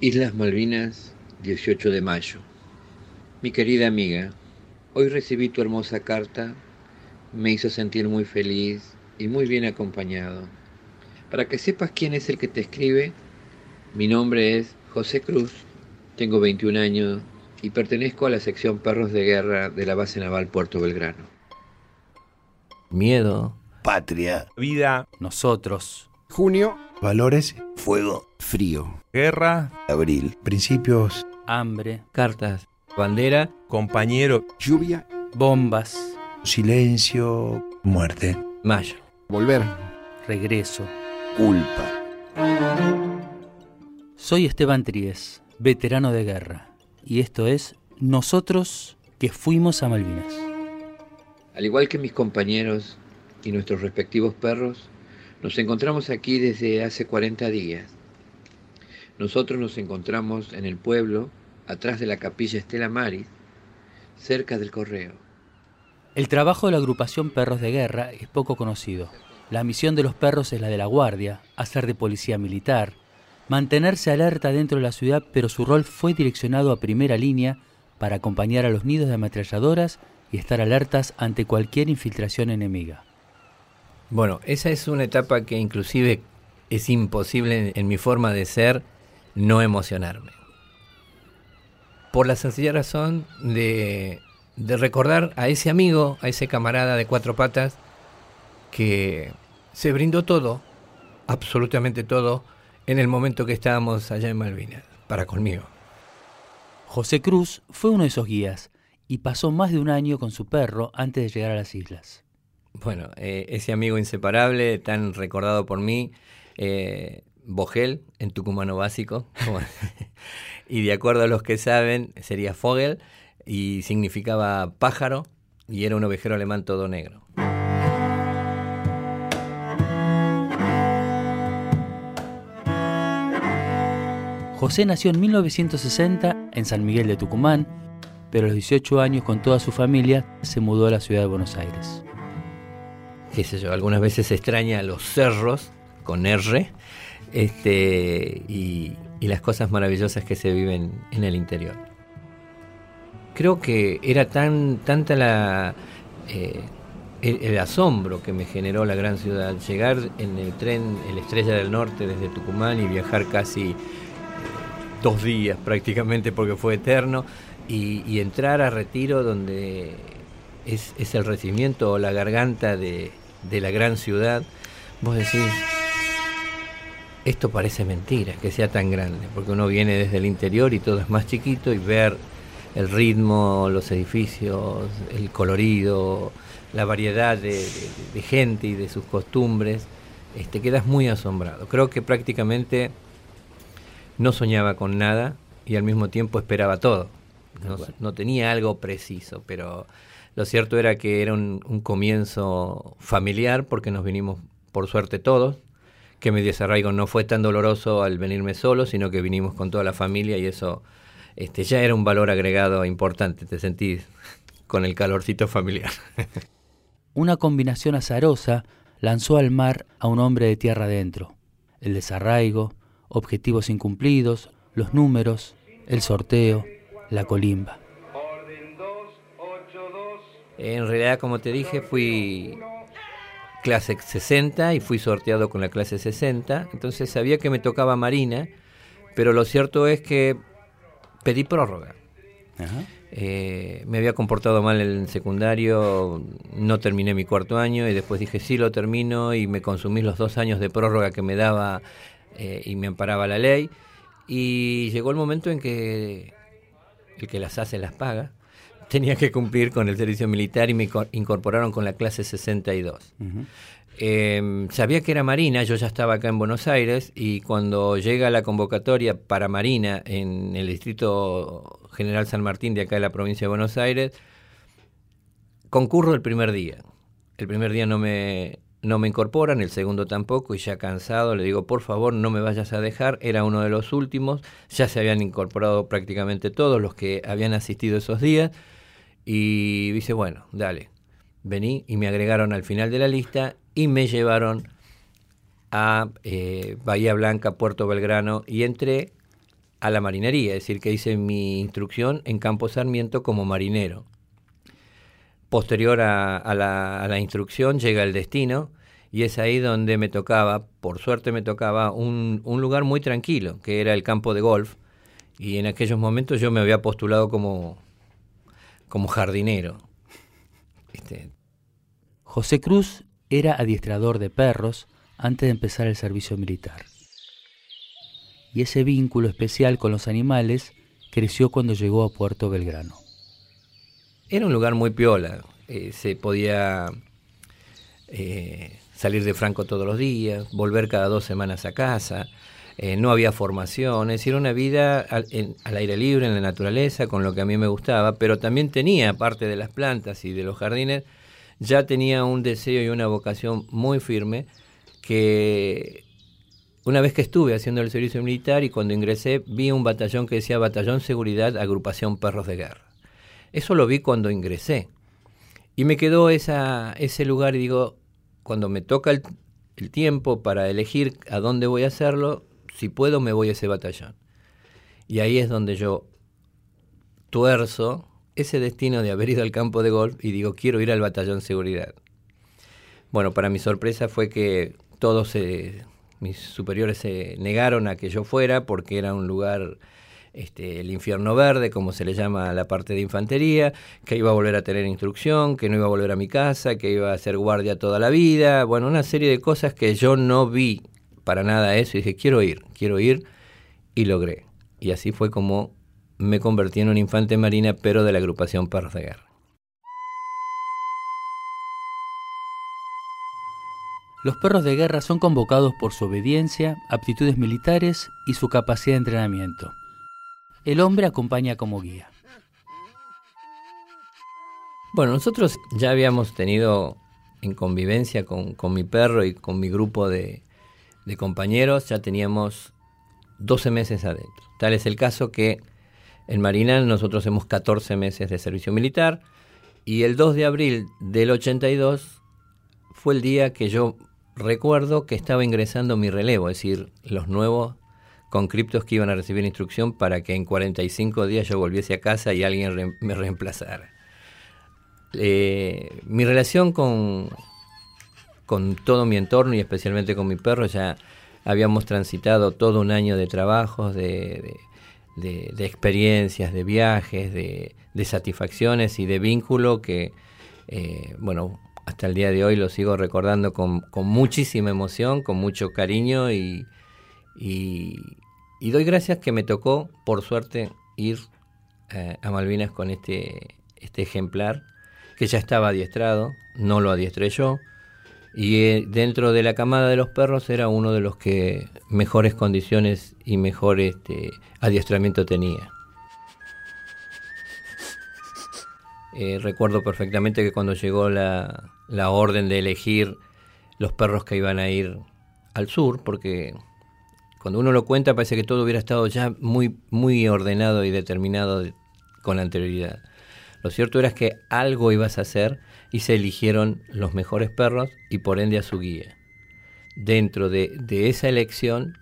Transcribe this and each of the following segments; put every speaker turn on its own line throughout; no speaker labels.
Islas Malvinas, 18 de mayo. Mi querida amiga, hoy recibí tu hermosa carta, me hizo sentir muy feliz y muy bien acompañado. Para que sepas quién es el que te escribe, mi nombre es José Cruz, tengo 21 años y pertenezco a la sección Perros de Guerra de la base naval Puerto Belgrano.
Miedo,
patria,
vida,
nosotros,
junio,
valores,
fuego,
frío,
guerra,
abril, principios,
hambre,
cartas, bandera,
compañero,
lluvia,
bombas,
silencio, muerte,
mayo,
volver,
regreso,
culpa.
Soy Esteban Tríez, veterano de guerra, y esto es Nosotros que fuimos a Malvinas.
Al igual que mis compañeros y nuestros respectivos perros, nos encontramos aquí desde hace 40 días. Nosotros nos encontramos en el pueblo, atrás de la capilla Estela Maris, cerca del correo.
El trabajo de la agrupación Perros de Guerra es poco conocido. La misión de los perros es la de la guardia, hacer de policía militar, mantenerse alerta dentro de la ciudad, pero su rol fue direccionado a primera línea para acompañar a los nidos de ametralladoras y estar alertas ante cualquier infiltración enemiga.
Bueno, esa es una etapa que inclusive es imposible en, mi forma de ser no emocionarme. Por la sencilla razón de, de recordar a ese amigo, a ese camarada de cuatro patas, que se brindó todo, absolutamente todo, en el momento que estábamos allá en Malvinas, para conmigo.
José Cruz fue uno de esos guías y pasó más de un año con su perro antes de llegar a las islas.
Bueno, eh, ese amigo inseparable, tan recordado por mí, eh, Bogel, en tucumano básico, y de acuerdo a los que saben, sería Fogel, y significaba pájaro, y era un ovejero alemán todo negro.
José nació en 1960 en San Miguel de Tucumán, pero a los 18 años con toda su familia se mudó a la ciudad de Buenos Aires.
Qué sé yo, algunas veces extraña los cerros con R este, y, las cosas maravillosas que se viven en el interior. Creo que era tan tanta la eh, el, asombro que me generó la gran ciudad, llegar en el tren, el Estrella del Norte desde Tucumán y viajar casi dos días prácticamente porque fue eterno, y, entrar a Retiro donde es, el recibimiento o la garganta de, la gran ciudad, vos decís, esto parece mentira, que sea tan grande, porque uno viene desde el interior y todo es más chiquito y ver el ritmo, los edificios, el colorido, la variedad de, gente y de sus costumbres, este, quedas muy asombrado. Creo que prácticamente no soñaba con nada y al mismo tiempo esperaba todo. No, tenía algo preciso, pero lo cierto era que era un, comienzo familiar porque nos vinimos por suerte todos, que mi desarraigo no fue tan doloroso al venirme solo, sino que vinimos con toda la familia y eso este, ya era un valor agregado importante, te sentís con el calorcito familiar.
Una combinación azarosa lanzó al mar a un hombre de tierra adentro. El desarraigo, objetivos incumplidos, los números, el sorteo, la colimba.
En realidad, como te dije, fui clase 60 y fui sorteado con la clase 60, entonces sabía que me tocaba Marina, pero lo cierto es que pedí prórroga. Eh, me había comportado mal en secundario, no terminé mi cuarto año y después dije sí lo termino y me consumí los dos años de prórroga que me daba eh, y me amparaba la ley. Y llegó el momento en que el que las hace las paga. Tenía que cumplir con el servicio militar y me incorporaron con la clase 62. Em, sabía que era Marina, yo ya estaba acá en Buenos Aires y cuando llega la convocatoria para Marina en el Distrito General San Martín de acá de la provincia de Buenos Aires, concurro el primer día. El primer día no me, no me incorporan, el segundo tampoco, y ya cansado le digo, por favor, no me vayas a dejar, era uno de los últimos, ya se habían incorporado prácticamente todos los que habían asistido esos días, y dice, bueno, dale, vení, y me agregaron al final de la lista, y me llevaron a eh, Bahía Blanca, Puerto Belgrano, y entré a la marinería, es decir, que hice mi instrucción en Campo Sarmiento como marinero. Posterior a, la, instrucción llega el destino, y es ahí donde me tocaba, por suerte me tocaba, un, lugar muy tranquilo, que era el campo de golf, y en aquellos momentos yo me había postulado como, como jardinero.
Este. José Cruz era adiestrador de perros antes de empezar el servicio militar. Y ese vínculo especial con los animales creció cuando llegó a Puerto Belgrano.
Era un lugar muy piola, eh, se podía... Eh, salir de Franco todos los días, volver cada dos semanas a casa, eh, no había formación, es decir, una vida al, aire libre, en la naturaleza, con lo que a mí me gustaba, pero también tenía, aparte de las plantas y de los jardines, ya tenía un deseo y una vocación muy firme que una vez que estuve haciendo el servicio militar y cuando ingresé vi un batallón que decía Batallón Seguridad Agrupación Perros de Guerra. Eso lo vi cuando ingresé. Y me quedó esa, ese lugar y digo, cuando me toca el, tiempo para elegir a dónde voy a hacerlo, si puedo me voy a ese batallón. Y ahí es donde yo tuerzo ese destino de haber ido al campo de golf y digo, quiero ir al batallón seguridad. Bueno, para mi sorpresa fue que todos mis superiores se negaron a que yo fuera porque era un lugar este, el infierno verde, como se le llama a la parte de infantería, que iba a volver a tener instrucción, que no iba a volver a mi casa, que iba a ser guardia toda la vida, bueno, una serie de cosas que yo no vi para nada eso y dije, quiero ir, quiero ir, y logré. Y así fue como me convertí en un infante marina, pero de la agrupación Perros de Guerra.
Los perros de guerra son convocados por su obediencia, aptitudes militares y su capacidad de entrenamiento el hombre acompaña como guía.
Bueno, nosotros ya habíamos tenido en convivencia con, mi perro y con mi grupo de, compañeros, ya teníamos 12 meses adentro. Tal es el caso que en Marinal nosotros hemos 14 meses de servicio militar y el 2 de abril del 82 fue el día que yo recuerdo que estaba ingresando mi relevo, es decir, los nuevos con criptos que iban a recibir instrucción para que en 45 días yo volviese a casa y alguien me reemplazara. Eh, mi relación con, con todo mi entorno y especialmente con mi perro ya habíamos transitado todo un año de trabajos, de, experiencias, de viajes, de, satisfacciones y de vínculo que, eh, bueno, hasta el día de hoy lo sigo recordando con, con muchísima emoción, con mucho cariño y, y, doy gracias que me tocó, por suerte, ir eh, a Malvinas con este, este ejemplar, que ya estaba adiestrado, no lo adiestré yo, y eh, dentro de la camada de los perros era uno de los que mejores condiciones y mejor este, adiestramiento tenía. Eh, recuerdo perfectamente que cuando llegó la, la orden de elegir los perros que iban a ir al sur, porque cuando uno lo cuenta parece que todo hubiera estado ya muy, muy ordenado y determinado con anterioridad. Lo cierto era que algo ibas a hacer y se eligieron los mejores perros y por ende a su guía. Dentro de, de esa elección,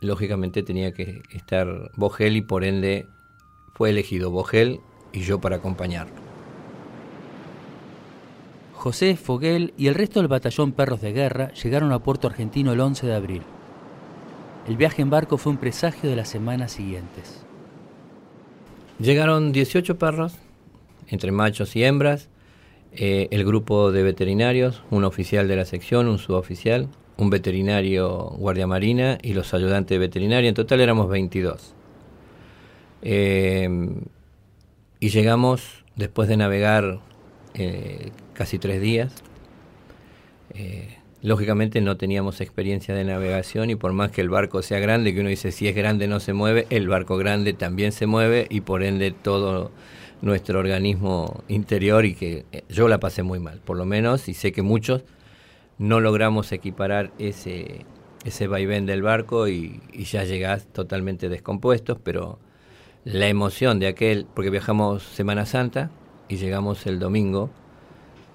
lógicamente tenía que estar Bogel y por ende fue elegido Bogel y yo para acompañarlo.
José Foguel y el resto del batallón Perros de Guerra llegaron a Puerto Argentino el 11 de abril. El viaje en barco fue un presagio de las semanas siguientes.
Llegaron 18 perros, entre machos y hembras, eh, el grupo de veterinarios, un oficial de la sección, un suboficial, un veterinario guardia marina y los ayudantes veterinarios. En total éramos 22. Eh, y llegamos, después de navegar eh, casi tres días, Lógicamente no teníamos experiencia de navegación y por más que el barco sea grande, que uno dice si es grande no se mueve, el barco grande también se mueve y por ende todo nuestro organismo interior y que eh, yo la pasé muy mal, por lo menos, y sé que muchos no logramos equiparar ese, ese vaivén del barco y, ya llegás totalmente descompuestos, pero la emoción de aquel, porque viajamos Semana Santa y llegamos el domingo,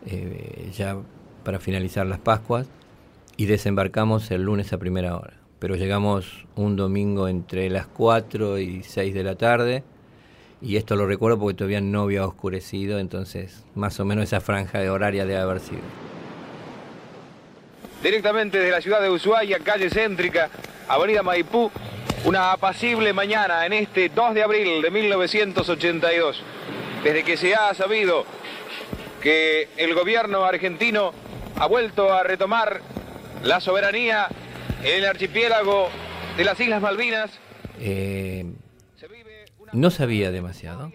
eh, ya para finalizar las Pascuas, y desembarcamos el lunes a primera hora. pero llegamos un domingo entre las 4 y 6 de la tarde y esto lo recuerdo porque todavía no había oscurecido, entonces más o menos esa franja de horaria debe haber sido.
Directamente desde la ciudad de Ushuaia, calle céntrica, avenida Maipú, una apacible mañana en este 2 de abril de 1982, desde que se ha sabido que el gobierno argentino ha vuelto a retomar la soberanía en el archipiélago de las Islas Malvinas.
Eh, no sabía demasiado,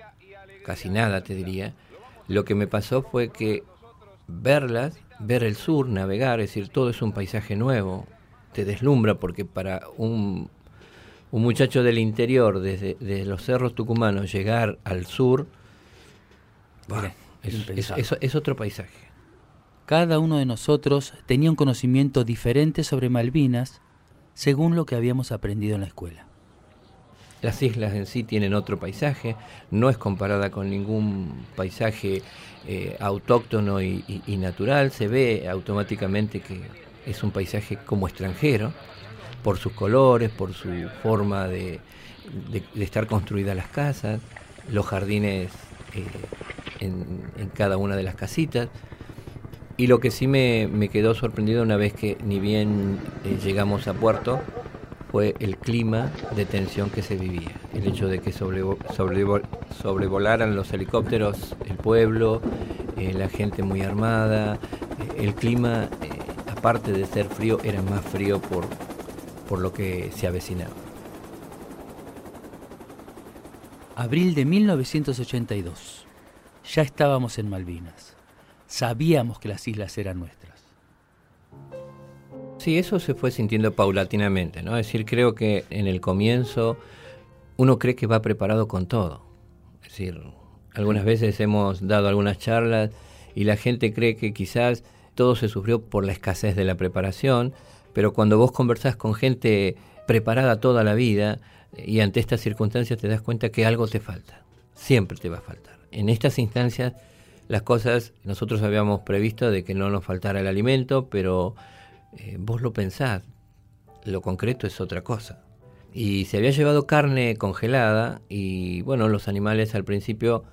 casi nada te diría. Lo que me pasó fue que verlas, ver el sur, navegar, es decir, todo es un paisaje nuevo, te deslumbra porque para un, un muchacho del interior, desde, los cerros tucumanos, llegar al sur, es otro paisaje.
Cada uno de nosotros tenía un conocimiento diferente sobre Malvinas según lo que habíamos aprendido en la escuela.
Las islas en sí tienen otro paisaje, no es comparada con ningún paisaje eh, autóctono y, natural, se ve automáticamente que es un paisaje como extranjero, por sus colores, por su forma de, estar construidas las casas, los jardines eh, en, cada una de las casitas. Y lo que sí me, quedó sorprendido una vez que ni bien eh, llegamos a puerto, fue el clima de tensión que se vivía. El hecho de que sobrevolaran los helicópteros el pueblo, eh, la gente muy armada, eh, el clima, eh, aparte de ser frío, era más frío por, por lo que se avecinaba.
Abril de 1982. Ya estábamos en Malvinas. Sabíamos que las islas eran nuestras.
Sí, eso se fue sintiendo paulatinamente, ¿no? Es decir, creo que en el comienzo uno cree que va preparado con todo. Es decir, algunas veces hemos dado algunas charlas y la gente cree que quizás todo se sufrió por la escasez de la preparación, pero cuando vos conversás con gente preparada toda la vida y ante estas circunstancias te das cuenta que algo te falta, siempre te va a faltar. En estas instancias las cosas, nosotros habíamos previsto de que no nos faltara el alimento, pero eh, vos lo pensás, lo concreto es otra cosa. Y se había llevado carne congelada y bueno, los animales al principio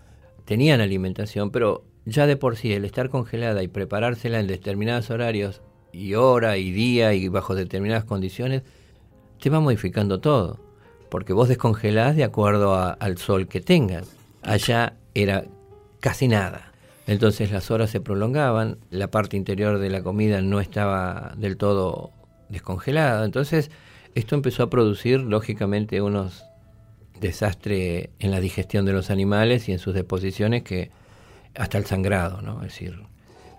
tenían alimentación, pero ya de por sí el estar congelada y preparársela en determinados horarios y hora y día y bajo determinadas condiciones, te va modificando todo. Porque vos descongelás de acuerdo al sol que tengas. Allá era casi nada. Entonces las horas se prolongaban, la parte interior de la comida no estaba del todo descongelada. Entonces esto empezó a producir lógicamente unos desastres en la digestión de los animales y en sus deposiciones que hasta el sangrado, ¿no? Es decir,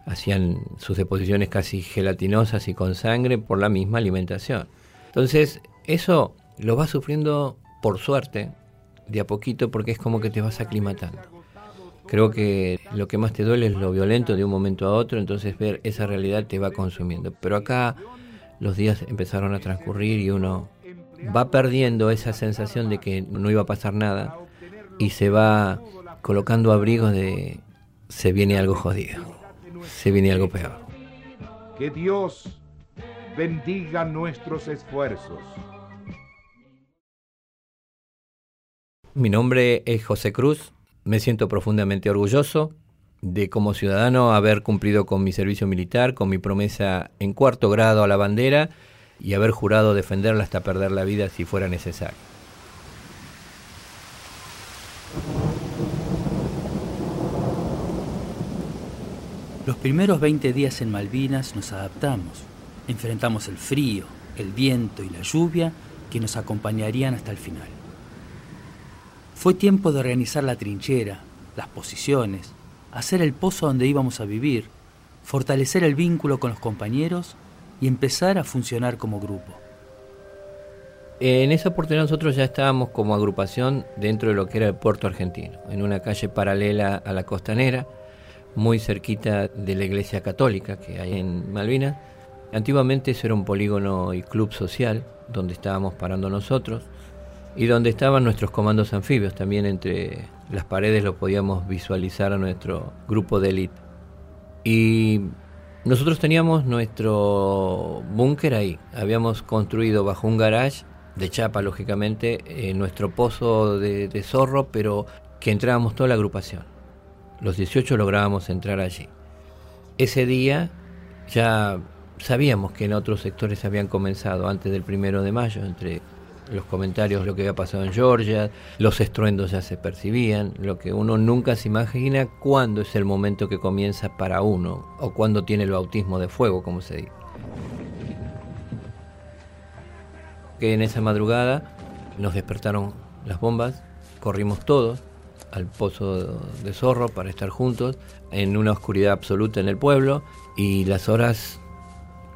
hacían sus deposiciones casi gelatinosas y con sangre por la misma alimentación. Entonces, eso lo vas sufriendo por suerte, de a poquito, porque es como que te vas aclimatando. Creo que lo que más te duele es lo violento de un momento a otro, entonces ver esa realidad te va consumiendo. Pero acá los días empezaron a transcurrir y uno va perdiendo esa sensación de que no iba a pasar nada y se va colocando abrigos de se viene algo jodido, se viene algo peor.
Que Dios bendiga nuestros esfuerzos.
Mi nombre es José Cruz, me siento profundamente orgulloso de como ciudadano haber cumplido con mi servicio militar, con mi promesa en cuarto grado a la bandera y haber jurado defenderla hasta perder la vida si fuera necesario.
Los primeros 20 días en Malvinas nos adaptamos, enfrentamos el frío, el viento y la lluvia que nos acompañarían hasta el final. Fue tiempo de organizar la trinchera, las posiciones, hacer el pozo donde íbamos a vivir, fortalecer el vínculo con los compañeros y empezar a funcionar como grupo.
En esa oportunidad nosotros ya estábamos como agrupación dentro de lo que era el puerto argentino, en una calle paralela a la costanera, muy cerquita de la iglesia católica que hay en Malvinas. Antiguamente eso era un polígono y club social donde estábamos parando nosotros y donde estaban nuestros comandos anfibios. También entre las paredes lo podíamos visualizar a nuestro grupo de élite. Y Nosotros teníamos nuestro búnker ahí. Habíamos construido bajo un garage de chapa, lógicamente, nuestro pozo de, de zorro, pero que entrábamos toda la agrupación. Los 18 lográbamos entrar allí. Ese día ya sabíamos que en otros sectores habían comenzado antes del primero de mayo, entre los comentarios, lo que había pasado en Georgia, los estruendos ya se percibían, lo que uno nunca se imagina cuándo es el momento que comienza para uno o cuándo tiene el bautismo de fuego, como se dice. Que en esa madrugada nos despertaron las bombas, corrimos todos al pozo de zorro para estar juntos en una oscuridad absoluta en el pueblo y las horas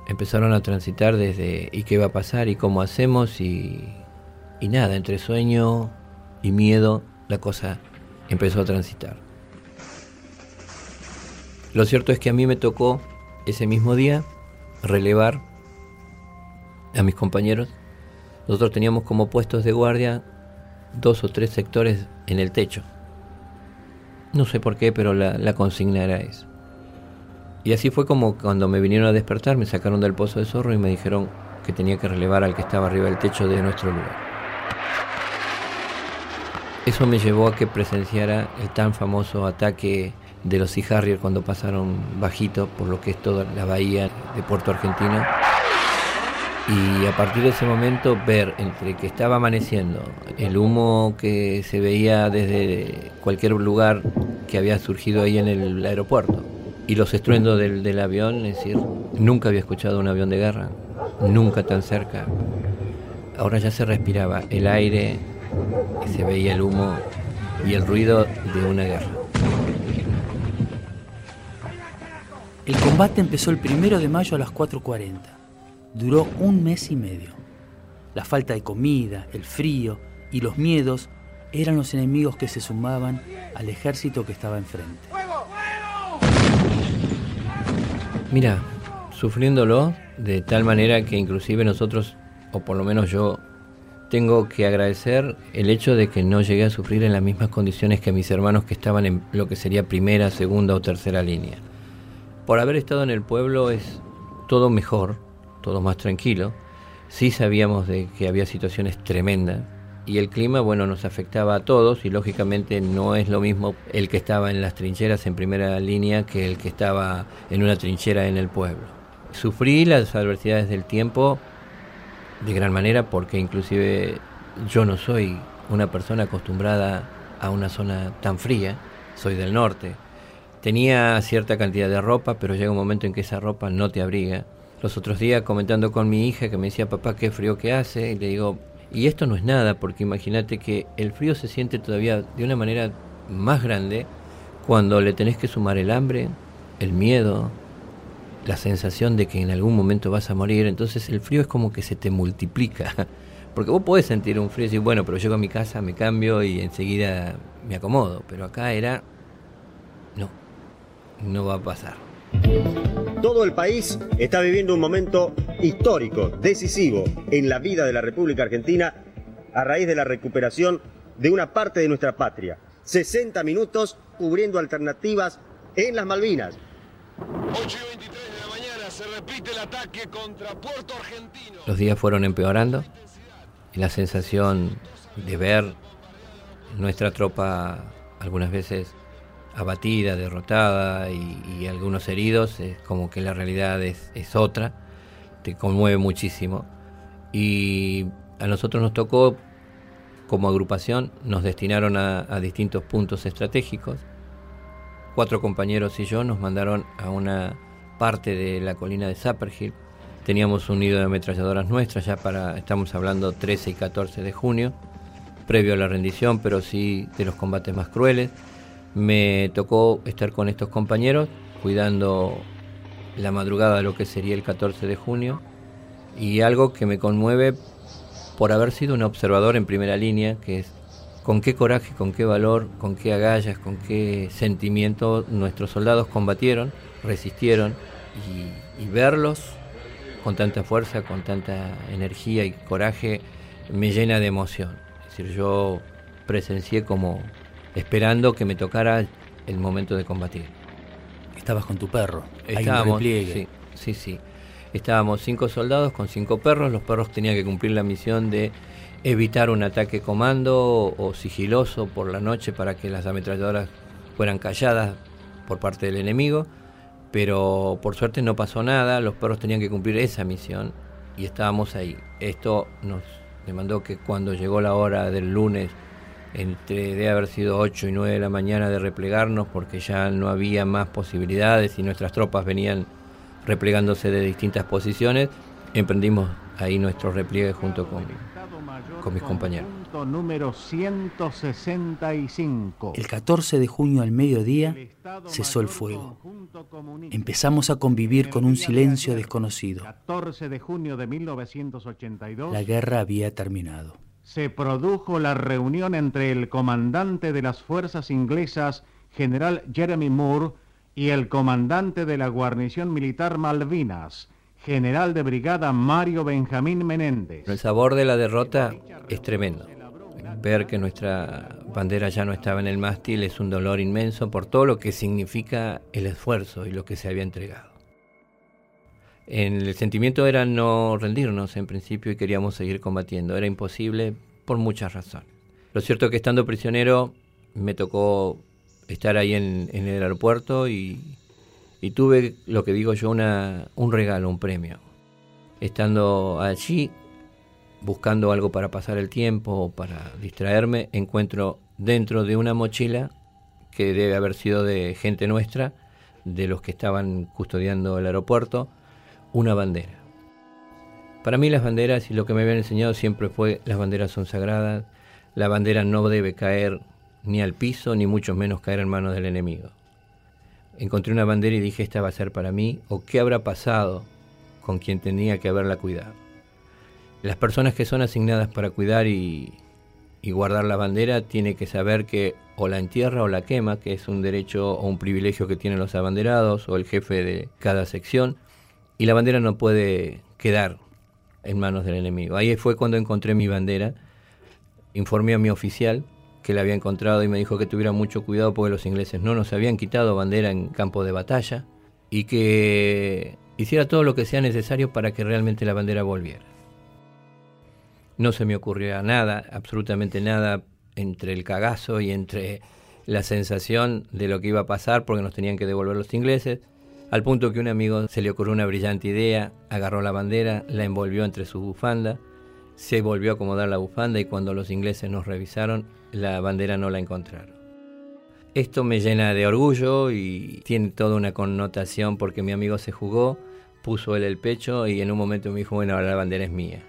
empezaron a transitar desde y qué va a pasar y cómo hacemos y y nada, entre sueño y miedo, la cosa empezó a transitar. Lo cierto es que a mí me tocó ese mismo día relevar a mis compañeros. Nosotros teníamos como puestos de guardia dos o tres sectores en el techo. No sé por qué, pero la, consigna era eso. Y así fue como cuando me vinieron a despertar, me sacaron del pozo de zorro y me dijeron que tenía que relevar al que estaba arriba del techo de nuestro lugar. Eso me llevó a que presenciara el tan famoso ataque de los Sea Harrier cuando pasaron bajito por lo que es toda la bahía de Puerto Argentino. Y a partir de ese momento ver entre que estaba amaneciendo, el humo que se veía desde cualquier lugar que había surgido ahí en el aeropuerto y los estruendos del, del avión, es decir, nunca había escuchado un avión de guerra, nunca tan cerca. Ahora ya se respiraba el aire, y se veía el humo y el ruido de una guerra.
El combate empezó el primero de mayo a las 4.40. Duró un mes y medio. La falta de comida, el frío y los miedos eran los enemigos que se sumaban al ejército que estaba enfrente.
Mira, sufriéndolo de tal manera que inclusive nosotros, o por lo menos yo, tengo que agradecer el hecho de que no llegué a sufrir en las mismas condiciones que mis hermanos que estaban en lo que sería primera, segunda o tercera línea. Por haber estado en el pueblo es todo mejor, todo más tranquilo. Sí sabíamos de que había situaciones tremendas y el clima, bueno, nos afectaba a todos y lógicamente no es lo mismo el que estaba en las trincheras en primera línea que el que estaba en una trinchera en el pueblo. Sufrí las adversidades del tiempo de gran manera porque inclusive yo no soy una persona acostumbrada a una zona tan fría, soy del norte. Tenía cierta cantidad de ropa, pero llega un momento en que esa ropa no te abriga. Los otros días comentando con mi hija que me decía, papá, qué frío que hace, y le digo, y esto no es nada, porque imagínate que el frío se siente todavía de una manera más grande cuando le tenés que sumar el hambre, el miedo, la sensación de que en algún momento vas a morir, entonces el frío es como que se te multiplica. Porque vos podés sentir un frío y decir, bueno, pero llego a mi casa, me cambio y enseguida me acomodo. Pero acá era, no, no va a pasar.
Todo el país está viviendo un momento histórico, decisivo en la vida de la República Argentina a raíz de la recuperación de una parte de nuestra patria. 60 minutos cubriendo alternativas en las Malvinas.
8 y 23 de la mañana se repite el ataque contra Puerto Argentino.
Los días fueron empeorando y la sensación de ver nuestra tropa algunas veces abatida, derrotada y, algunos heridos, es como que la realidad es, es otra, te conmueve muchísimo. Y a nosotros nos tocó, como agrupación, nos destinaron a distintos puntos estratégicos cuatro compañeros y yo nos mandaron a una parte de la colina de Zapperhill. Teníamos un nido de ametralladoras nuestras ya para, estamos hablando 13 y 14 de junio, previo a la rendición, pero sí de los combates más crueles. Me tocó estar con estos compañeros cuidando la madrugada de lo que sería el 14 de junio y algo que me conmueve por haber sido un observador en primera línea, que es con qué coraje, con qué valor, con qué agallas, con qué sentimiento nuestros soldados combatieron, resistieron y, y, verlos con tanta fuerza, con tanta energía y coraje me llena de emoción. Es decir, yo presencié como esperando que me tocara el momento de combatir.
Estabas con tu perro.
Estábamos, sí, sí, sí. Estábamos cinco soldados con cinco perros. Los perros tenían que cumplir la misión de evitar un ataque comando o sigiloso por la noche para que las ametralladoras fueran calladas por parte del enemigo. Pero por suerte no pasó nada. Los perros tenían que cumplir esa misión y estábamos ahí. Esto nos demandó que cuando llegó la hora del lunes, entre de haber sido 8 y 9 de la mañana, de replegarnos porque ya no había más posibilidades y nuestras tropas venían replegándose de distintas posiciones, emprendimos ahí nuestro repliegue junto con, con mis compañeros.
Punto número 165.
El 14 de junio al mediodía cesó el fuego. Empezamos a convivir con un silencio desconocido.
14 de junio de 1982.
La guerra había terminado.
se produjo la reunión entre el comandante de las fuerzas inglesas, general Jeremy Moore, y el comandante de la guarnición militar Malvinas, general de brigada Mario Benjamín Menéndez.
El sabor de la derrota es tremendo. Ver que nuestra bandera ya no estaba en el mástil es un dolor inmenso por todo lo que significa el esfuerzo y lo que se había entregado. El sentimiento era no rendirnos en principio y queríamos seguir combatiendo. Era imposible por muchas razones. Lo cierto es que estando prisionero me tocó estar ahí en, en el aeropuerto y, y tuve lo que digo yo, una, un regalo, un premio. Estando allí, buscando algo para pasar el tiempo, para distraerme, encuentro dentro de una mochila que debe haber sido de gente nuestra, de los que estaban custodiando el aeropuerto, una bandera. Para mí las banderas y lo que me habían enseñado siempre fue las banderas son sagradas, la bandera no debe caer ni al piso, ni mucho menos caer en manos del enemigo. Encontré una bandera y dije, esta va a ser para mí, o qué habrá pasado con quien tenía que haberla cuidado. Las personas que son asignadas para cuidar y, guardar la bandera tienen que saber que o la entierra o la quema, que es un derecho o un privilegio que tienen los abanderados o el jefe de cada sección, y la bandera no puede quedar en manos del enemigo. Ahí fue cuando encontré mi bandera, informé a mi oficial que la había encontrado y me dijo que tuviera mucho cuidado porque los ingleses no nos habían quitado bandera en campo de batalla y que hiciera todo lo que sea necesario para que realmente la bandera volviera. No se me ocurrió nada, absolutamente nada, entre el cagazo y entre la sensación de lo que iba a pasar porque nos tenían que devolver los ingleses, al punto que un amigo se le ocurrió una brillante idea, agarró la bandera, la envolvió entre su bufanda, se volvió a acomodar la bufanda y cuando los ingleses nos revisaron, la bandera no la encontraron. Esto me llena de orgullo y tiene toda una connotación porque mi amigo se jugó, puso él el pecho y en un momento me dijo, bueno, ahora la bandera es mía.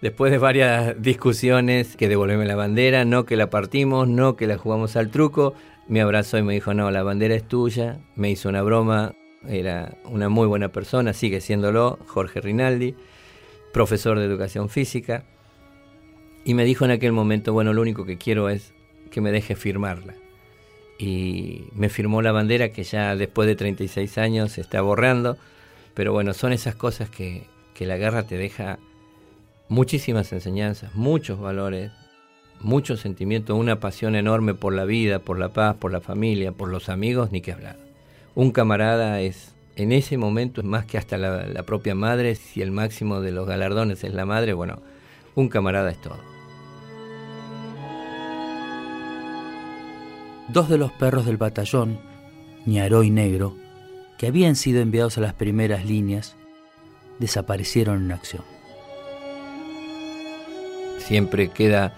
Después de varias discusiones, que devolveme la bandera, no que la partimos, no que la jugamos al truco, me abrazó y me dijo, no, la bandera es tuya, me hizo una broma, era una muy buena persona, sigue siéndolo, Jorge Rinaldi, profesor de educación física, y me dijo en aquel momento, bueno, lo único que quiero es que me deje firmarla. Y me firmó la bandera que ya después de 36 años se está borrando, pero bueno, son esas cosas que, que la guerra te deja muchísimas enseñanzas, muchos valores, muchos sentimientos, una pasión enorme por la vida, por la paz, por la familia, por los amigos, ni que hablar. Un camarada es, en ese momento, más que hasta la, la propia madre, si el máximo de los galardones es la madre, bueno, un camarada es todo.
Dos de los perros del batallón, Ñaró y Negro, que habían sido enviados a las primeras líneas, desaparecieron en acción.
Siempre queda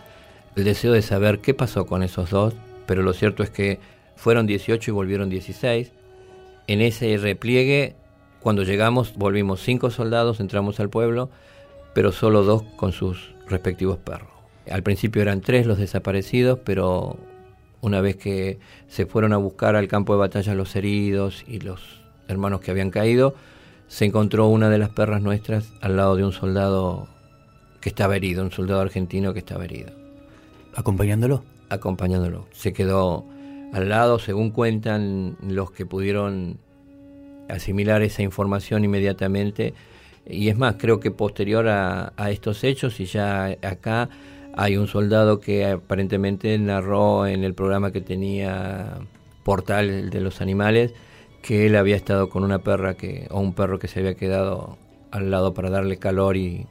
el deseo de saber qué pasó con esos dos, pero lo cierto es que fueron 18 y volvieron 16. En ese repliegue, cuando llegamos, volvimos cinco soldados, entramos al pueblo, pero solo dos con sus respectivos perros. Al principio eran tres los desaparecidos, pero una vez que se fueron a buscar al campo de batalla los heridos y los hermanos que habían caído, se encontró una de las perras nuestras al lado de un soldado que estaba herido, un soldado argentino que estaba herido.
¿Acompañándolo?
Acompañándolo. Se quedó al lado, según cuentan los que pudieron asimilar esa información inmediatamente. Y es más, creo que posterior a, a estos hechos, y ya acá hay un soldado que aparentemente narró en el programa que tenía Portal de los Animales, que él había estado con una perra que o un perro que se había quedado al lado para darle calor y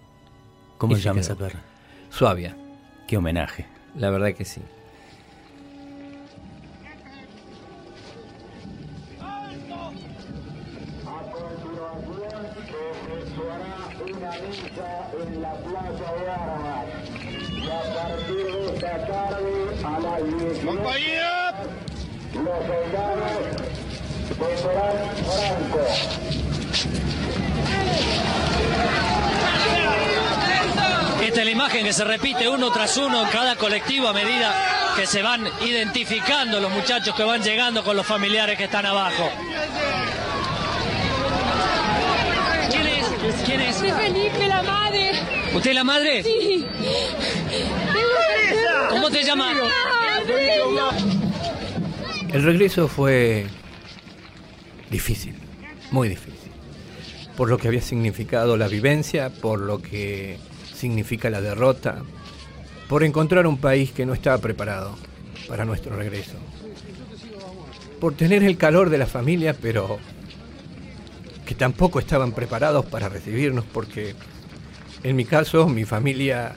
¿Cómo
y
se llama esa perra?
Suavia.
Qué homenaje.
La verdad que sí.
Que se repite uno tras uno en cada colectivo a medida que se van identificando los muchachos que van llegando con los familiares que están abajo. ¿Quién es? ¿Quién es?
Soy Felipe, la madre.
¿Usted es la madre?
Sí.
¿Cómo te llamas?
El regreso fue difícil, muy difícil. Por lo que había significado la vivencia, por lo que significa la derrota, por encontrar un país que no estaba preparado para nuestro regreso. Por tener el calor de la familia, pero que tampoco estaban preparados para recibirnos porque en mi caso mi familia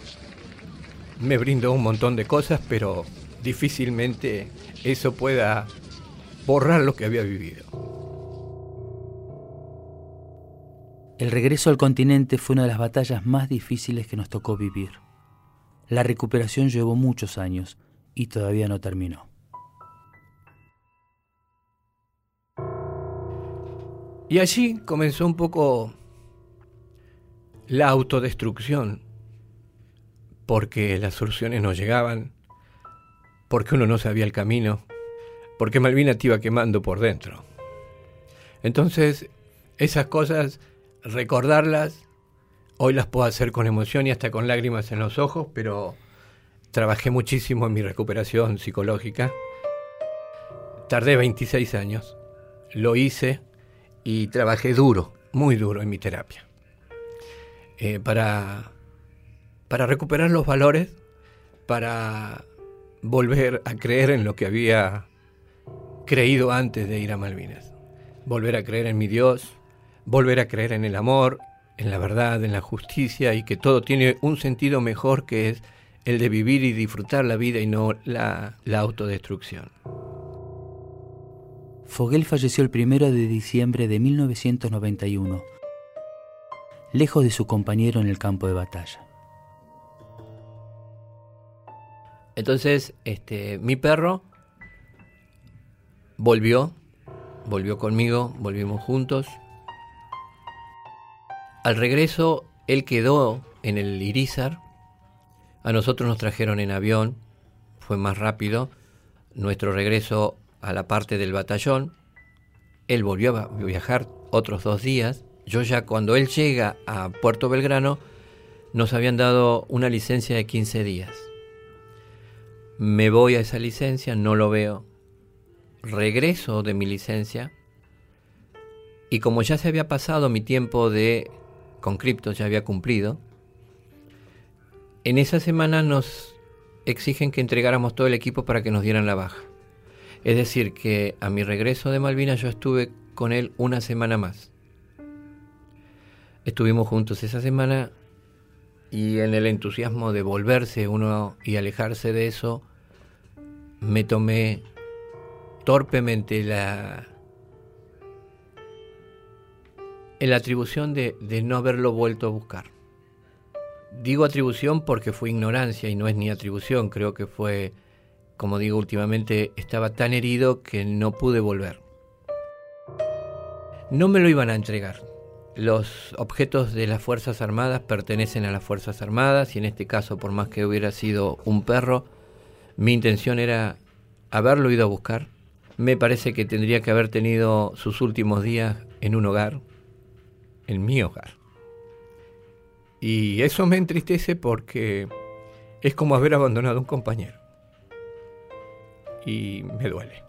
me brindó un montón de cosas, pero difícilmente eso pueda borrar lo que había vivido.
El regreso al continente fue una de las batallas más difíciles que nos tocó vivir. La recuperación llevó muchos años y todavía no terminó.
Y allí comenzó un poco la autodestrucción, porque las soluciones no llegaban, porque uno no sabía el camino, porque Malvina te iba quemando por dentro. Entonces, esas cosas, recordarlas, hoy las puedo hacer con emoción y hasta con lágrimas en los ojos, pero trabajé muchísimo en mi recuperación psicológica. Tardé 26 años, lo hice y trabajé duro, muy duro en mi terapia, eh, para, para recuperar los valores, para volver a creer en lo que había creído antes de ir a Malvinas, volver a creer en mi Dios, volver a creer en el amor, en la verdad, en la justicia y que todo tiene un sentido mejor que es el de vivir y disfrutar la vida y no la, la autodestrucción.
Foguel falleció el primero de diciembre de 1991, lejos de su compañero en el campo de batalla.
Entonces, este, mi perro volvió, volvió conmigo, volvimos juntos. Al regreso, él quedó en el Irizar. A nosotros nos trajeron en avión, fue más rápido. Nuestro regreso a la parte del batallón. Él volvió a viajar otros dos días. Yo ya cuando él llega a Puerto Belgrano, nos habían dado una licencia de 15 días. Me voy a esa licencia, no lo veo. Regreso de mi licencia. Y como ya se había pasado mi tiempo de con cripto, ya había cumplido, en esa semana nos exigen que entregáramos todo el equipo para que nos dieran la baja. Es decir, que a mi regreso de Malvinas yo estuve con él una semana más. Estuvimos juntos esa semana y en el entusiasmo de volverse uno y alejarse de eso, me tomé torpemente la, en la atribución de, no haberlo vuelto a buscar. Digo atribución porque fue ignorancia y no es ni atribución, creo que fue, como digo últimamente, estaba tan herido que no pude volver. No me lo iban a entregar. Los objetos de las Fuerzas Armadas pertenecen a las Fuerzas Armadas y en este caso, por más que hubiera sido un perro, mi intención era haberlo ido a buscar. Me parece que tendría que haber tenido sus últimos días en un hogar, en mi hogar. Y eso me entristece porque es como haber abandonado a un compañero. Y me duele.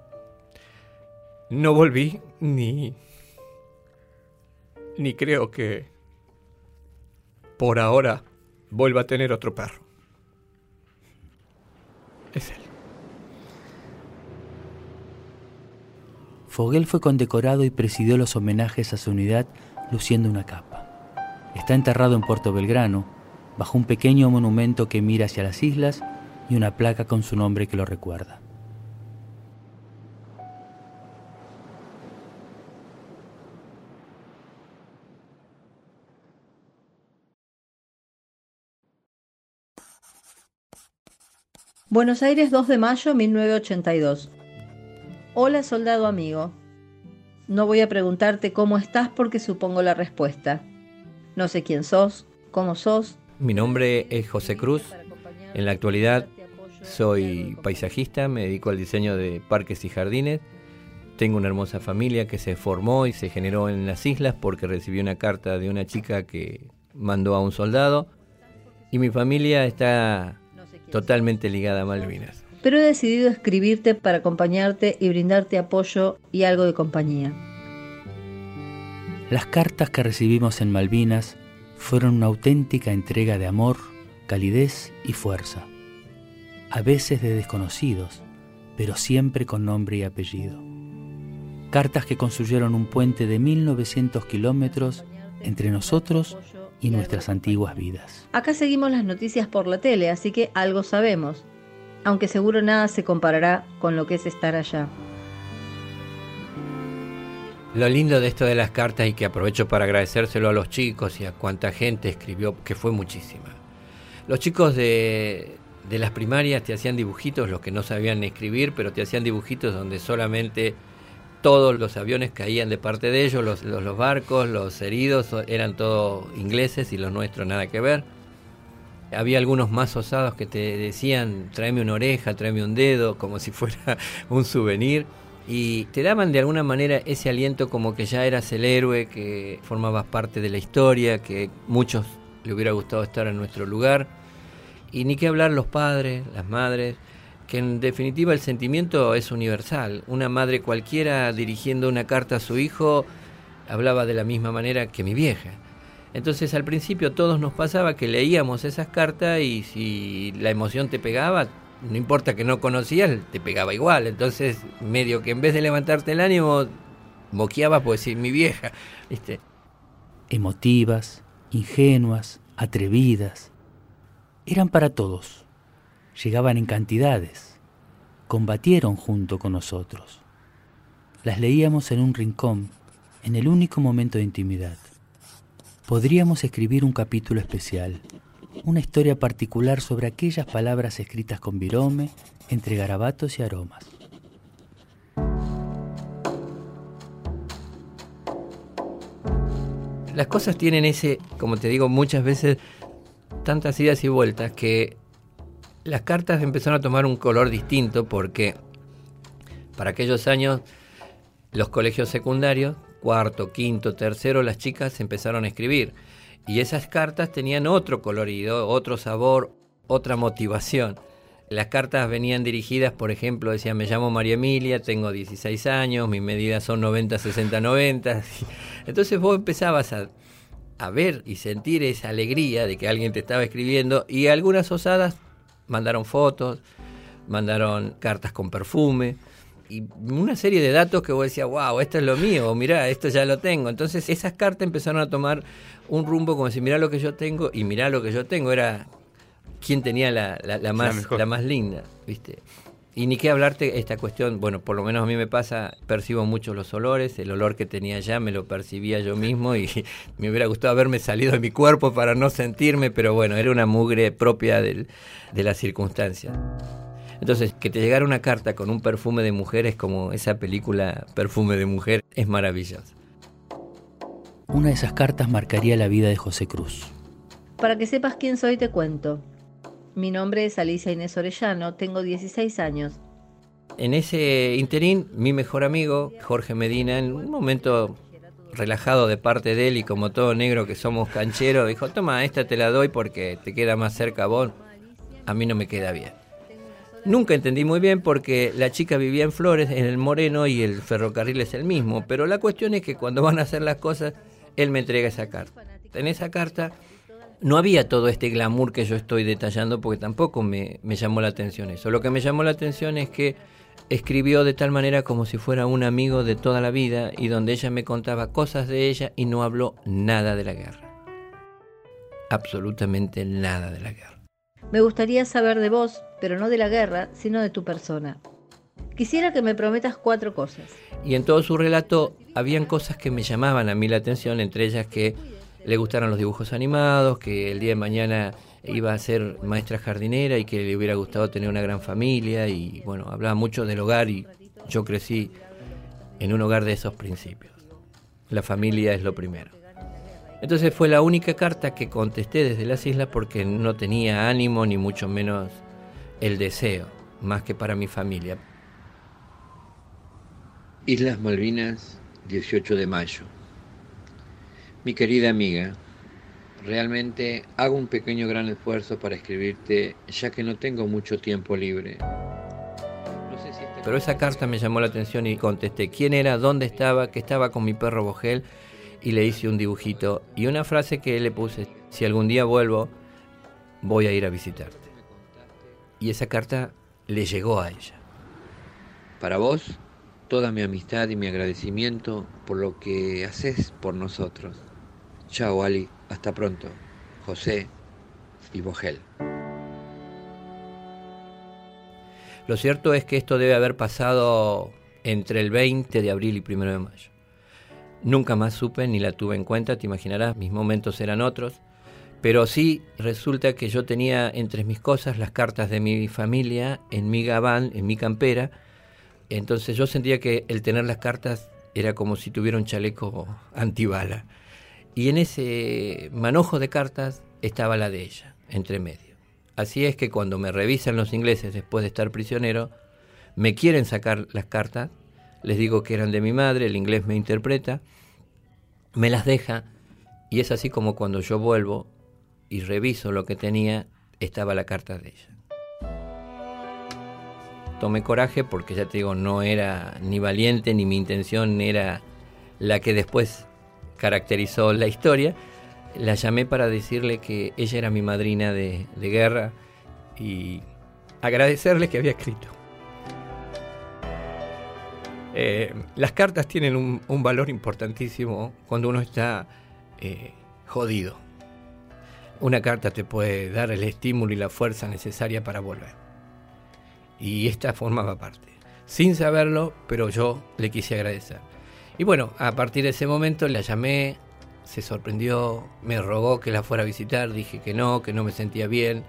No volví ni ni creo que por ahora vuelva a tener otro perro. Es él.
Foguel fue condecorado y presidió los homenajes a su unidad luciendo una capa. Está enterrado en Puerto Belgrano, bajo un pequeño monumento que mira hacia las islas y una placa con su nombre que lo recuerda.
Buenos Aires, 2 de mayo 1982. Hola, soldado amigo. No voy a preguntarte cómo estás porque supongo la respuesta. No sé quién sos, cómo sos.
Mi nombre es José Cruz. En la actualidad soy paisajista, me dedico al diseño de parques y jardines. Tengo una hermosa familia que se formó y se generó en las islas porque recibí una carta de una chica que mandó a un soldado. Y mi familia está totalmente ligada a Malvinas.
Pero he decidido escribirte para acompañarte y brindarte apoyo y algo de compañía.
Las cartas que recibimos en Malvinas fueron una auténtica entrega de amor, calidez y fuerza. A veces de desconocidos, pero siempre con nombre y apellido. Cartas que construyeron un puente de 1900 kilómetros entre nosotros y nuestras antiguas vidas.
Acá seguimos las noticias por la tele, así que algo sabemos, aunque seguro nada se comparará con lo que es estar allá.
Lo lindo de esto de las cartas y que aprovecho para agradecérselo a los chicos y a cuánta gente escribió, que fue muchísima. Los chicos de, de las primarias te hacían dibujitos, los que no sabían escribir, pero te hacían dibujitos donde solamente todos los aviones caían de parte de ellos, los, los, barcos, los heridos eran todos ingleses y los nuestros nada que ver. Había algunos más osados que te decían, tráeme una oreja, tráeme un dedo, como si fuera un souvenir. Y te daban de alguna manera ese aliento como que ya eras el héroe, que formabas parte de la historia, que muchos le hubiera gustado estar en nuestro lugar. Y ni que hablar los padres, las madres, que en definitiva el sentimiento es universal. Una madre cualquiera dirigiendo una carta a su hijo hablaba de la misma manera que mi vieja. Entonces al principio todos nos pasaba que leíamos esas cartas y si la emoción te pegaba, no importa que no conocías, te pegaba igual. Entonces medio que en vez de levantarte el ánimo, moqueabas por decir mi vieja, ¿viste?
Emotivas, ingenuas, atrevidas. Eran para todos llegaban en cantidades, combatieron junto con nosotros. Las leíamos en un rincón, en el único momento de intimidad. Podríamos escribir un capítulo especial, una historia particular sobre aquellas palabras escritas con virome, entre garabatos y aromas.
Las cosas tienen ese, como te digo muchas veces, tantas idas y vueltas que las cartas empezaron a tomar un color distinto porque para aquellos años los colegios secundarios, cuarto, quinto, tercero, las chicas empezaron a escribir. Y esas cartas tenían otro colorido, otro sabor, otra motivación. Las cartas venían dirigidas, por ejemplo, decía, me llamo María Emilia, tengo 16 años, mis medidas son 90, 60, 90. Entonces vos empezabas a, a ver y sentir esa alegría de que alguien te estaba escribiendo y algunas osadas mandaron fotos, mandaron cartas con perfume y una serie de datos que vos decías, wow, esto es lo mío, mirá, esto ya lo tengo. Entonces esas cartas empezaron a tomar un rumbo como si mirá lo que yo tengo y mirá lo que yo tengo. Era quien tenía la, la, más, la más linda, ¿viste? Y ni qué hablarte esta cuestión, bueno, por lo menos a mí me pasa, percibo mucho los olores, el olor que tenía ya me lo percibía yo mismo y me hubiera gustado haberme salido de mi cuerpo para no sentirme, pero bueno, era una mugre propia del, de las circunstancias. Entonces, que te llegara una carta con un perfume de mujer es como esa película Perfume de Mujer, es maravillosa.
Una de esas cartas marcaría la vida de José Cruz.
Para que sepas quién soy, te cuento. Mi nombre es Alicia Inés Orellano, tengo 16 años.
En ese interín, mi mejor amigo, Jorge Medina, en un momento relajado de parte de él y como todo negro que somos cancheros, dijo, toma, esta te la doy porque te queda más cerca a vos, a mí no me queda bien. Nunca entendí muy bien porque la chica vivía en Flores, en el Moreno, y el ferrocarril es el mismo, pero la cuestión es que cuando van a hacer las cosas, él me entrega esa carta. En esa carta no había todo este glamour que yo estoy detallando porque tampoco me, llamó la atención eso. Lo que me llamó la atención es que escribió de tal manera como si fuera un amigo de toda la vida y donde ella me contaba cosas de ella y no habló nada de la guerra. Absolutamente nada de la guerra.
Me gustaría saber de vos, pero no de la guerra, sino de tu persona. Quisiera que me prometas cuatro cosas.
Y en todo su relato habían cosas que me llamaban a mí la atención, entre ellas que le gustaron los dibujos animados, que el día de mañana iba a ser maestra jardinera y que le hubiera gustado tener una gran familia y bueno, hablaba mucho del hogar y yo crecí en un hogar de esos principios. La familia es lo primero. Entonces fue la única carta que contesté desde las islas porque no tenía ánimo ni mucho menos el deseo, más que para mi familia.
Islas Malvinas, 18 de mayo. Mi querida amiga, realmente hago un pequeño gran esfuerzo para escribirte ya que no tengo mucho tiempo libre.
Pero esa carta me llamó la atención y contesté quién era, dónde estaba, que estaba con mi perro Bogel y le hice un dibujito y una frase que le puse, si algún día vuelvo, voy a ir a visitarte. Y esa carta le llegó a ella.
Para vos, toda mi amistad y mi agradecimiento por lo que haces por nosotros. Chao, Ali. Hasta pronto. José y Bogel.
Lo cierto es que esto debe haber pasado entre el 20 de abril y 1 de mayo. Nunca más supe ni la tuve en cuenta, te imaginarás, mis momentos eran otros. Pero sí resulta que yo tenía entre mis cosas las cartas de mi familia en mi gabán, en mi campera. Entonces yo sentía que el tener las cartas era como si tuviera un chaleco antibala. Y en ese manojo de cartas estaba la de ella, entre medio. Así es que cuando me revisan los ingleses después de estar prisionero, me quieren sacar las cartas, les digo que eran de mi madre, el inglés me interpreta, me las deja y es así como cuando yo vuelvo y reviso lo que tenía, estaba la carta de ella. Tomé coraje porque ya te digo, no era ni valiente ni mi intención era la que después caracterizó la historia. La llamé para decirle que ella era mi madrina de, guerra y agradecerle que había escrito. Eh, las cartas tienen un, valor importantísimo cuando uno está eh, jodido. Una carta te puede dar el estímulo y la fuerza necesaria para volver. Y esta formaba parte. Sin saberlo, pero yo le quise agradecer. Y bueno, a partir de ese momento la llamé, se sorprendió, me rogó que la fuera a visitar, dije que no, que no me sentía bien.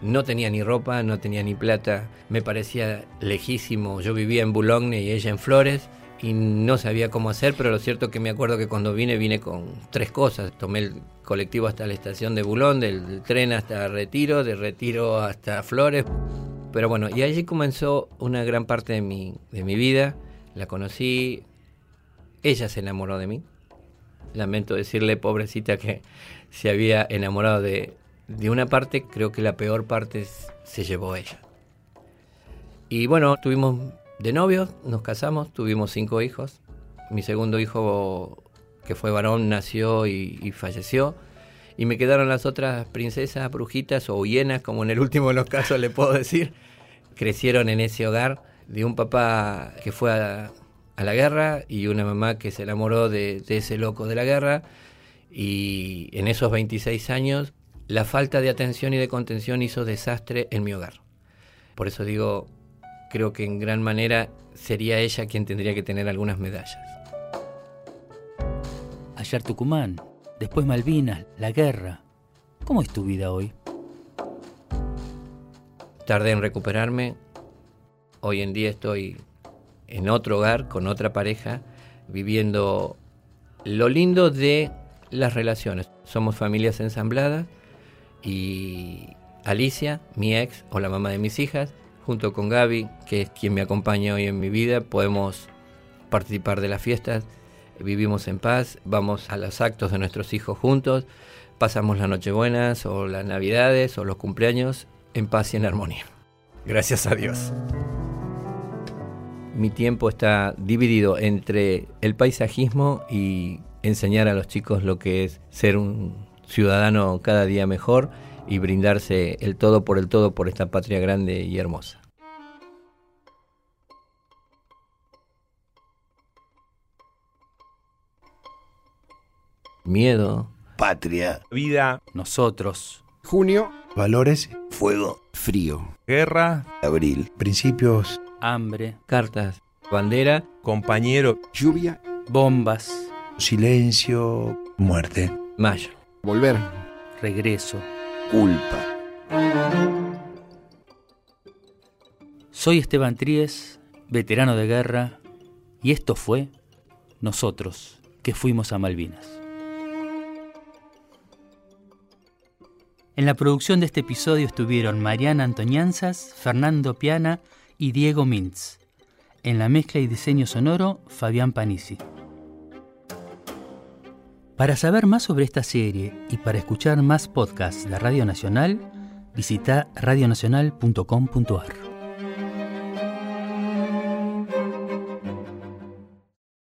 No tenía ni ropa, no tenía ni plata, me parecía lejísimo. Yo vivía en Boulogne y ella en Flores y no sabía cómo hacer, pero lo cierto es que me acuerdo que cuando vine vine con tres cosas. Tomé el colectivo hasta la estación de Boulogne, del tren hasta Retiro, de Retiro hasta Flores. Pero bueno, y allí comenzó una gran parte de mi, de mi vida. La conocí, ella se enamoró de mí. Lamento decirle, pobrecita, que se había enamorado de, de una parte, creo que la peor parte se llevó ella. Y bueno, tuvimos de novios, nos casamos, tuvimos cinco hijos. Mi segundo hijo, que fue varón, nació y, falleció. Y me quedaron las otras princesas, brujitas o hienas, como en el último de los casos le puedo decir. Crecieron en ese hogar de un papá que fue a, la guerra y una mamá que se enamoró de, ese loco de la guerra y en esos 26 años la falta de atención y de contención hizo desastre en mi hogar. Por eso digo, creo que en gran manera sería ella quien tendría que tener algunas medallas.
Ayer Tucumán, después Malvinas, la guerra. ¿Cómo es tu vida hoy?
Tardé en recuperarme. Hoy en día estoy en otro hogar, con otra pareja, viviendo lo lindo de las relaciones. Somos familias ensambladas y Alicia, mi ex o la mamá de mis hijas, junto con Gaby, que es quien me acompaña hoy en mi vida, podemos participar de las fiestas, vivimos en paz, vamos a los actos de nuestros hijos juntos, pasamos las Nochebuenas o las Navidades o los cumpleaños en paz y en armonía. Gracias a Dios mi tiempo está dividido entre el paisajismo y enseñar a los chicos lo que es ser un ciudadano cada día mejor y brindarse el todo por el todo por esta patria grande y hermosa. Miedo.
Patria.
Vida.
Nosotros.
Junio.
Valores.
Fuego.
Frío.
Guerra.
Abril. Principios.
Hambre.
Cartas. Bandera.
Compañero.
Lluvia.
Bombas.
Silencio. Muerte.
Mayo.
Volver.
Regreso
culpa.
Soy Esteban Tríez, veterano de guerra, y esto fue Nosotros, que fuimos a Malvinas. En la producción de este episodio estuvieron Mariana Antoñanzas, Fernando Piana y Diego Mintz. En la mezcla y diseño sonoro, Fabián Panisi. Para saber más sobre esta serie y para escuchar más podcasts de Radio Nacional, visita radionacional.com.ar.